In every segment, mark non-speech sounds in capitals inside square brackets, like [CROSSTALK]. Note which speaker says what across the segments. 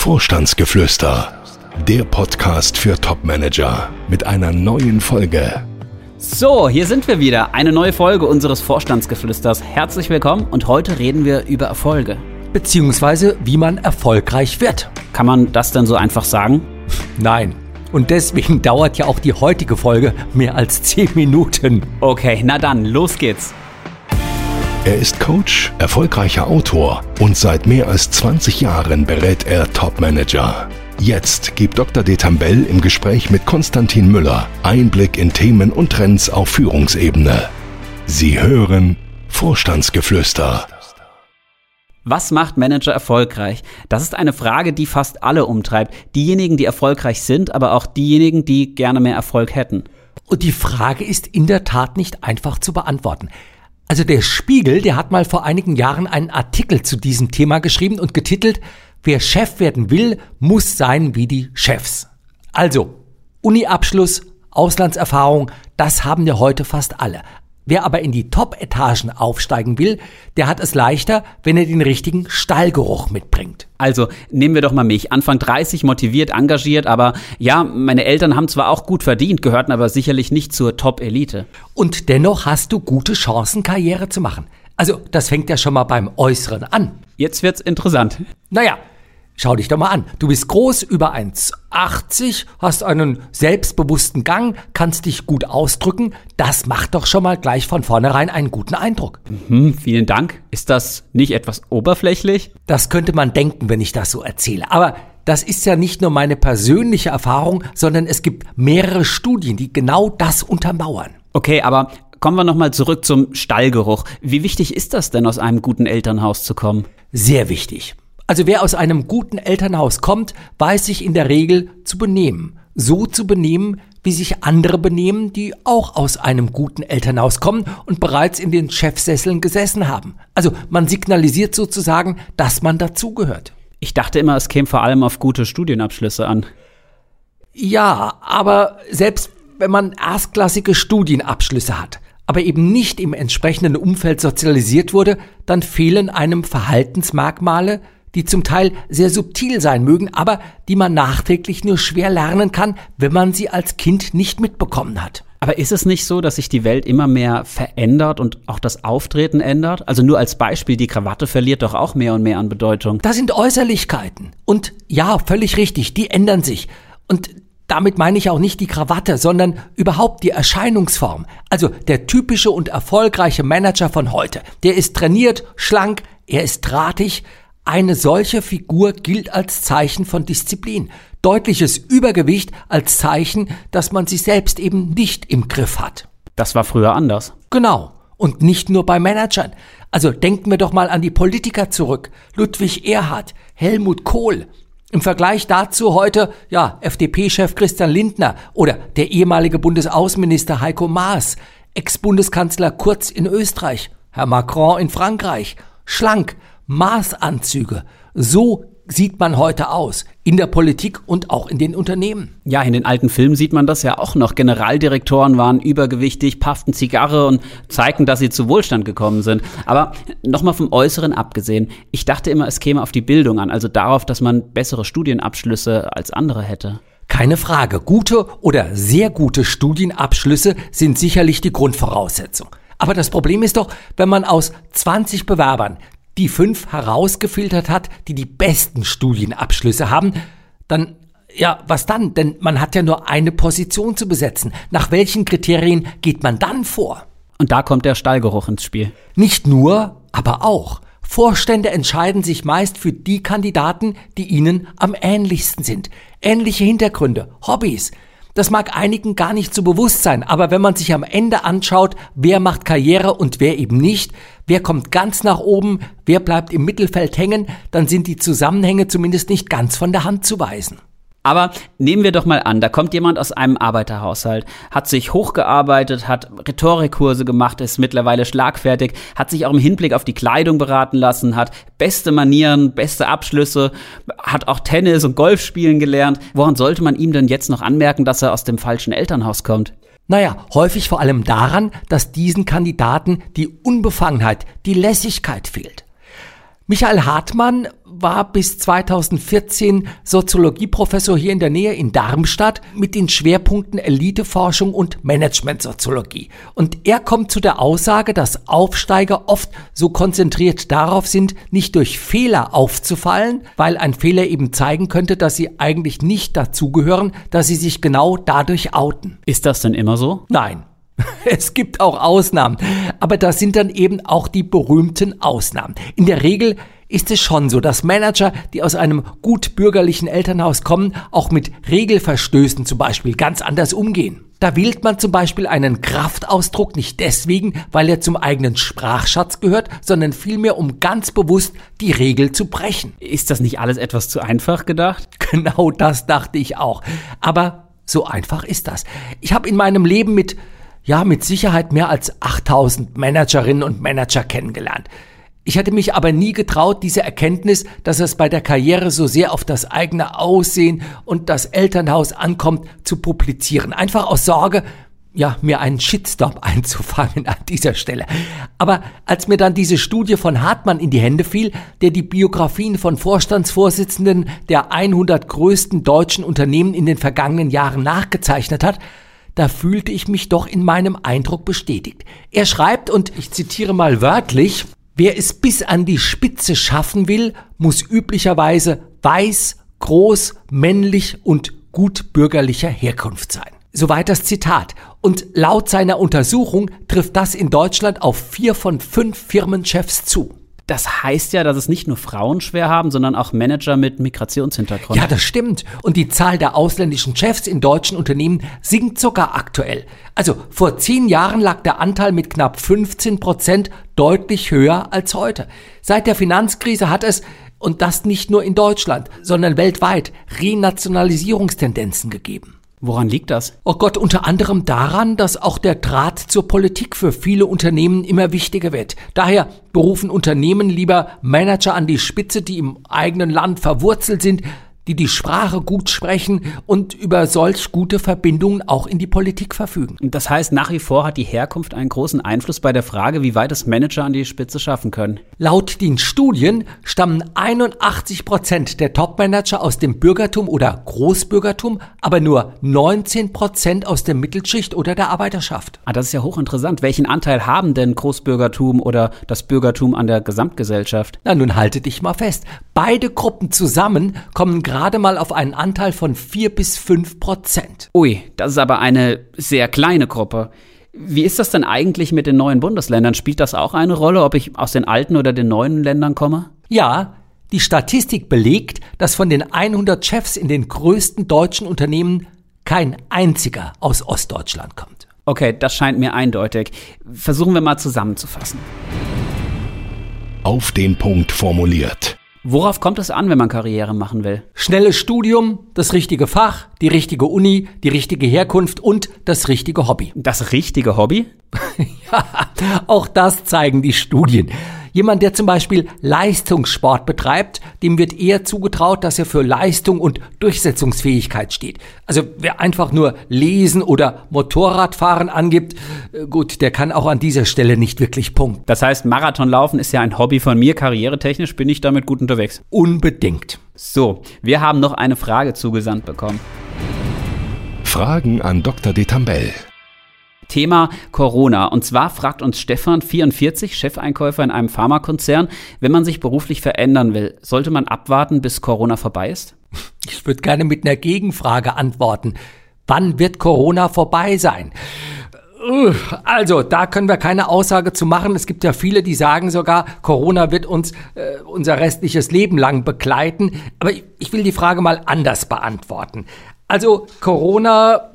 Speaker 1: Vorstandsgeflüster, der Podcast für Topmanager mit einer neuen Folge.
Speaker 2: So, hier sind wir wieder. Eine neue Folge unseres Vorstandsgeflüsters. Herzlich willkommen und heute reden wir über Erfolge.
Speaker 3: Beziehungsweise, wie man erfolgreich wird.
Speaker 2: Kann man das denn so einfach sagen?
Speaker 3: Nein. Und deswegen dauert ja auch die heutige Folge mehr als 10 Minuten.
Speaker 2: Okay, na dann, los geht's.
Speaker 1: Er ist Coach, erfolgreicher Autor und seit mehr als 20 Jahren berät er Topmanager. Jetzt gibt Dr. Detambell im Gespräch mit Konstantin Müller Einblick in Themen und Trends auf Führungsebene. Sie hören Vorstandsgeflüster.
Speaker 2: Was macht Manager erfolgreich? Das ist eine Frage, die fast alle umtreibt. Diejenigen, die erfolgreich sind, aber auch diejenigen, die gerne mehr Erfolg hätten.
Speaker 3: Und die Frage ist in der Tat nicht einfach zu beantworten. Also der Spiegel, der hat mal vor einigen Jahren einen Artikel zu diesem Thema geschrieben und getitelt, wer Chef werden will, muss sein wie die Chefs. Also, Uni-Abschluss, Auslandserfahrung, das haben ja heute fast alle. Wer aber in die Top-Etagen aufsteigen will, der hat es leichter, wenn er den richtigen Stallgeruch mitbringt.
Speaker 2: Also nehmen wir doch mal mich. Anfang 30, motiviert, engagiert, aber ja, meine Eltern haben zwar auch gut verdient, gehörten aber sicherlich nicht zur Top-Elite.
Speaker 3: Und dennoch hast du gute Chancen, Karriere zu machen. Also das fängt ja schon mal beim Äußeren an.
Speaker 2: Jetzt wird's interessant.
Speaker 3: Naja, Schau dich doch mal an. Du bist groß, über 1,80, hast einen selbstbewussten Gang, kannst dich gut ausdrücken. Das macht doch schon mal gleich von vornherein einen guten Eindruck.
Speaker 2: Mhm, vielen Dank. Ist das nicht etwas oberflächlich?
Speaker 3: Das könnte man denken, wenn ich das so erzähle. Aber das ist ja nicht nur meine persönliche Erfahrung, sondern es gibt mehrere Studien, die genau das untermauern.
Speaker 2: Okay, aber kommen wir nochmal zurück zum Stallgeruch. Wie wichtig ist das denn, aus einem guten Elternhaus zu kommen?
Speaker 3: Sehr wichtig. Also wer aus einem guten Elternhaus kommt, weiß sich in der Regel zu benehmen. So zu benehmen, wie sich andere benehmen, die auch aus einem guten Elternhaus kommen und bereits in den Chefsesseln gesessen haben. Also man signalisiert sozusagen, dass man dazugehört.
Speaker 2: Ich dachte immer, es käme vor allem auf gute Studienabschlüsse an.
Speaker 3: Ja, aber selbst wenn man erstklassige Studienabschlüsse hat, aber eben nicht im entsprechenden Umfeld sozialisiert wurde, dann fehlen einem Verhaltensmerkmale, die zum Teil sehr subtil sein mögen, aber die man nachträglich nur schwer lernen kann, wenn man sie als Kind nicht mitbekommen hat.
Speaker 2: Aber ist es nicht so, dass sich die Welt immer mehr verändert und auch das Auftreten ändert? Also nur als Beispiel, die Krawatte verliert doch auch mehr und mehr an Bedeutung.
Speaker 3: Das sind Äußerlichkeiten. Und ja, völlig richtig, die ändern sich. Und damit meine ich auch nicht die Krawatte, sondern überhaupt die Erscheinungsform. Also der typische und erfolgreiche Manager von heute. Der ist trainiert, schlank, er ist drahtig, eine solche Figur gilt als Zeichen von Disziplin. Deutliches Übergewicht als Zeichen, dass man sich selbst eben nicht im Griff hat.
Speaker 2: Das war früher anders.
Speaker 3: Genau. Und nicht nur bei Managern. Also denken wir doch mal an die Politiker zurück. Ludwig Erhard, Helmut Kohl. Im Vergleich dazu heute, ja, FDP-Chef Christian Lindner oder der ehemalige Bundesaußenminister Heiko Maas, Ex-Bundeskanzler Kurz in Österreich, Herr Macron in Frankreich. Schlank, Maßanzüge. So sieht man heute aus. In der Politik und auch in den Unternehmen.
Speaker 2: Ja, in den alten Filmen sieht man das ja auch noch. Generaldirektoren waren übergewichtig, pafften Zigarre und zeigten, dass sie zu Wohlstand gekommen sind. Aber nochmal vom Äußeren abgesehen. Ich dachte immer, es käme auf die Bildung an, also darauf, dass man bessere Studienabschlüsse als andere hätte.
Speaker 3: Keine Frage. Gute oder sehr gute Studienabschlüsse sind sicherlich die Grundvoraussetzung. Aber das Problem ist doch, wenn man aus 20 Bewerbern die fünf herausgefiltert hat, die die besten Studienabschlüsse haben, dann ja, was dann? Denn man hat ja nur eine Position zu besetzen. Nach welchen Kriterien geht man dann vor?
Speaker 2: Und da kommt der Stallgeruch ins Spiel.
Speaker 3: Nicht nur, aber auch. Vorstände entscheiden sich meist für die Kandidaten, die ihnen am ähnlichsten sind. Ähnliche Hintergründe, Hobbys, das mag einigen gar nicht so bewusst sein, aber wenn man sich am Ende anschaut, wer macht Karriere und wer eben nicht, wer kommt ganz nach oben, wer bleibt im Mittelfeld hängen, dann sind die Zusammenhänge zumindest nicht ganz von der Hand zu weisen.
Speaker 2: Aber nehmen wir doch mal an, da kommt jemand aus einem Arbeiterhaushalt, hat sich hochgearbeitet, hat Rhetorikkurse gemacht, ist mittlerweile schlagfertig, hat sich auch im Hinblick auf die Kleidung beraten lassen, hat beste Manieren, beste Abschlüsse, hat auch Tennis und Golf spielen gelernt. Woran sollte man ihm denn jetzt noch anmerken, dass er aus dem falschen Elternhaus kommt?
Speaker 3: Naja, häufig vor allem daran, dass diesen Kandidaten die Unbefangenheit, die Lässigkeit fehlt. Michael Hartmann war bis 2014 Soziologieprofessor hier in der Nähe in Darmstadt mit den Schwerpunkten Eliteforschung und Managementsoziologie. Und er kommt zu der Aussage, dass Aufsteiger oft so konzentriert darauf sind, nicht durch Fehler aufzufallen, weil ein Fehler eben zeigen könnte, dass sie eigentlich nicht dazugehören, dass sie sich genau dadurch outen.
Speaker 2: Ist das denn immer so?
Speaker 3: Nein. [LAUGHS] Es gibt auch Ausnahmen, aber das sind dann eben auch die berühmten Ausnahmen. In der Regel ist es schon so, dass Manager, die aus einem gut bürgerlichen Elternhaus kommen, auch mit Regelverstößen zum Beispiel ganz anders umgehen. Da wählt man zum Beispiel einen Kraftausdruck nicht deswegen, weil er zum eigenen Sprachschatz gehört, sondern vielmehr, um ganz bewusst die Regel zu brechen.
Speaker 2: Ist das nicht alles etwas zu einfach gedacht? [LAUGHS]
Speaker 3: Genau das dachte ich auch. Aber so einfach ist das. Ich habe in meinem Leben mit, ja, mit Sicherheit mehr als 8000 Managerinnen und Manager kennengelernt. Ich hätte mich aber nie getraut, diese Erkenntnis, dass es bei der Karriere so sehr auf das eigene Aussehen und das Elternhaus ankommt, zu publizieren. Einfach aus Sorge, ja, mir einen Shitstorm [LAUGHS] einzufangen an dieser Stelle. Aber als mir dann diese Studie von Hartmann in die Hände fiel, der die Biografien von Vorstandsvorsitzenden der 100 größten deutschen Unternehmen in den vergangenen Jahren nachgezeichnet hat, da fühlte ich mich doch in meinem Eindruck bestätigt. Er schreibt, und ich zitiere mal wörtlich, Wer es bis an die Spitze schaffen will, muss üblicherweise weiß, groß, männlich und gut bürgerlicher Herkunft sein. Soweit das Zitat. Und laut seiner Untersuchung trifft das in Deutschland auf vier von fünf Firmenchefs zu.
Speaker 2: Das heißt ja, dass es nicht nur Frauen schwer haben, sondern auch Manager mit Migrationshintergrund.
Speaker 3: Ja, das stimmt. Und die Zahl der ausländischen Chefs in deutschen Unternehmen sinkt sogar aktuell. Also vor zehn Jahren lag der Anteil mit knapp 15 Prozent deutlich höher als heute. Seit der Finanzkrise hat es und das nicht nur in Deutschland, sondern weltweit Renationalisierungstendenzen gegeben.
Speaker 2: Woran liegt das?
Speaker 3: Oh Gott, unter anderem daran, dass auch der Draht zur Politik für viele Unternehmen immer wichtiger wird. Daher berufen Unternehmen lieber Manager an die Spitze, die im eigenen Land verwurzelt sind, die die Sprache gut sprechen und über solch gute Verbindungen auch in die Politik verfügen.
Speaker 2: Das heißt, nach wie vor hat die Herkunft einen großen Einfluss bei der Frage, wie weit es Manager an die Spitze schaffen können.
Speaker 3: Laut den Studien stammen 81 Prozent der Topmanager aus dem Bürgertum oder Großbürgertum, aber nur 19 Prozent aus der Mittelschicht oder der Arbeiterschaft.
Speaker 2: Ah, das ist ja hochinteressant. Welchen Anteil haben denn Großbürgertum oder das Bürgertum an der Gesamtgesellschaft?
Speaker 3: Na, nun halte dich mal fest. Beide Gruppen zusammen kommen gerade mal auf einen Anteil von 4 bis 5 Prozent.
Speaker 2: Ui, das ist aber eine sehr kleine Gruppe. Wie ist das denn eigentlich mit den neuen Bundesländern? Spielt das auch eine Rolle, ob ich aus den alten oder den neuen Ländern komme?
Speaker 3: Ja, die Statistik belegt, dass von den 100 Chefs in den größten deutschen Unternehmen kein einziger aus Ostdeutschland kommt.
Speaker 2: Okay, das scheint mir eindeutig. Versuchen wir mal zusammenzufassen.
Speaker 1: Auf den Punkt formuliert.
Speaker 2: Worauf kommt es an, wenn man Karriere machen will?
Speaker 3: Schnelles Studium, das richtige Fach, die richtige Uni, die richtige Herkunft und das richtige Hobby. [LAUGHS]
Speaker 2: Das richtige Hobby?
Speaker 3: ja, auch das zeigen die Studien. Jemand, der zum Beispiel Leistungssport betreibt, dem wird eher zugetraut, dass er für Leistung und Durchsetzungsfähigkeit steht. Also wer einfach nur Lesen oder Motorradfahren angibt, äh, gut, der kann auch an dieser Stelle nicht wirklich punkten.
Speaker 2: Das heißt, Marathonlaufen ist ja ein Hobby von mir. Karrieretechnisch bin ich damit gut unterwegs.
Speaker 3: Unbedingt.
Speaker 2: So, wir haben noch eine Frage zugesandt bekommen.
Speaker 1: Fragen an Dr. Detambell.
Speaker 2: Thema Corona. Und zwar fragt uns Stefan, 44, Chefeinkäufer in einem Pharmakonzern, wenn man sich beruflich verändern will, sollte man abwarten, bis Corona vorbei ist?
Speaker 3: Ich würde gerne mit einer Gegenfrage antworten. Wann wird Corona vorbei sein? Also, da können wir keine Aussage zu machen. Es gibt ja viele, die sagen sogar, Corona wird uns äh, unser restliches Leben lang begleiten. Aber ich, ich will die Frage mal anders beantworten. Also, Corona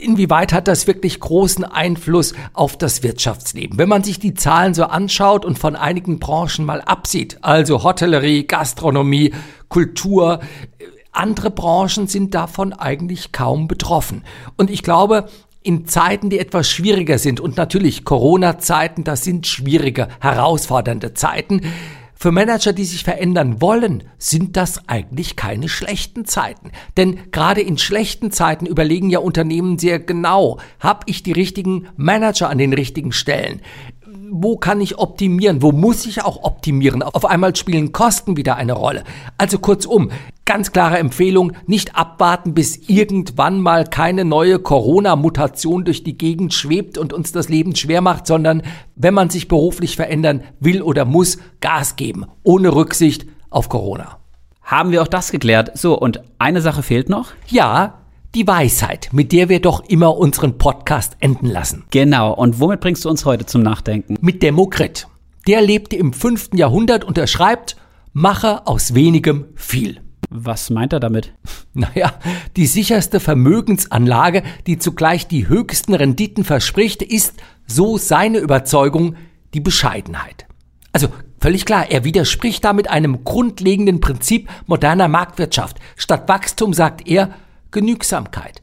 Speaker 3: inwieweit hat das wirklich großen Einfluss auf das Wirtschaftsleben? Wenn man sich die Zahlen so anschaut und von einigen Branchen mal absieht, also Hotellerie, Gastronomie, Kultur, andere Branchen sind davon eigentlich kaum betroffen. Und ich glaube, in Zeiten, die etwas schwieriger sind, und natürlich Corona-Zeiten, das sind schwierige, herausfordernde Zeiten, für Manager, die sich verändern wollen, sind das eigentlich keine schlechten Zeiten. Denn gerade in schlechten Zeiten überlegen ja Unternehmen sehr genau, habe ich die richtigen Manager an den richtigen Stellen? wo kann ich optimieren? Wo muss ich auch optimieren? Auf einmal spielen Kosten wieder eine Rolle. Also kurzum, ganz klare Empfehlung, nicht abwarten, bis irgendwann mal keine neue Corona-Mutation durch die Gegend schwebt und uns das Leben schwer macht, sondern wenn man sich beruflich verändern will oder muss, Gas geben, ohne Rücksicht auf Corona.
Speaker 2: Haben wir auch das geklärt. So, und eine Sache fehlt noch?
Speaker 3: Ja, die Weisheit, mit der wir doch immer unseren Podcast enden lassen.
Speaker 2: Genau. Und womit bringst du uns heute zum Nachdenken?
Speaker 3: Mit Demokrit. Der lebte im fünften Jahrhundert und er schreibt, mache aus wenigem viel.
Speaker 2: Was meint er damit? [LAUGHS]
Speaker 3: Naja, die sicherste Vermögensanlage, die zugleich die höchsten Renditen verspricht, ist, so seine Überzeugung, die Bescheidenheit. Also völlig klar, er widerspricht damit einem grundlegenden Prinzip moderner Marktwirtschaft. Statt Wachstum sagt er, Genügsamkeit.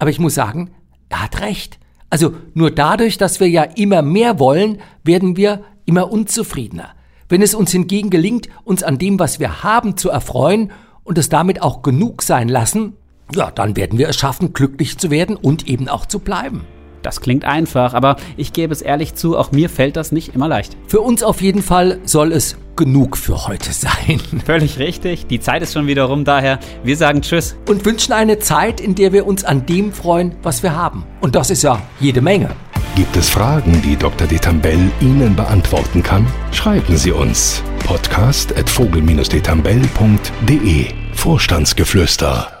Speaker 3: Aber ich muss sagen, er hat recht. Also nur dadurch, dass wir ja immer mehr wollen, werden wir immer unzufriedener. Wenn es uns hingegen gelingt, uns an dem, was wir haben, zu erfreuen und es damit auch genug sein lassen, ja, dann werden wir es schaffen, glücklich zu werden und eben auch zu bleiben.
Speaker 2: Das klingt einfach, aber ich gebe es ehrlich zu, auch mir fällt das nicht immer leicht.
Speaker 3: Für uns auf jeden Fall soll es genug für heute sein. [LAUGHS]
Speaker 2: Völlig richtig. Die Zeit ist schon wieder rum, daher wir sagen Tschüss.
Speaker 3: Und wünschen eine Zeit, in der wir uns an dem freuen, was wir haben. Und das ist ja jede Menge.
Speaker 1: Gibt es Fragen, die Dr. Detambell Ihnen beantworten kann? Schreiben Sie uns. Podcast at vogel-detambell.de Vorstandsgeflüster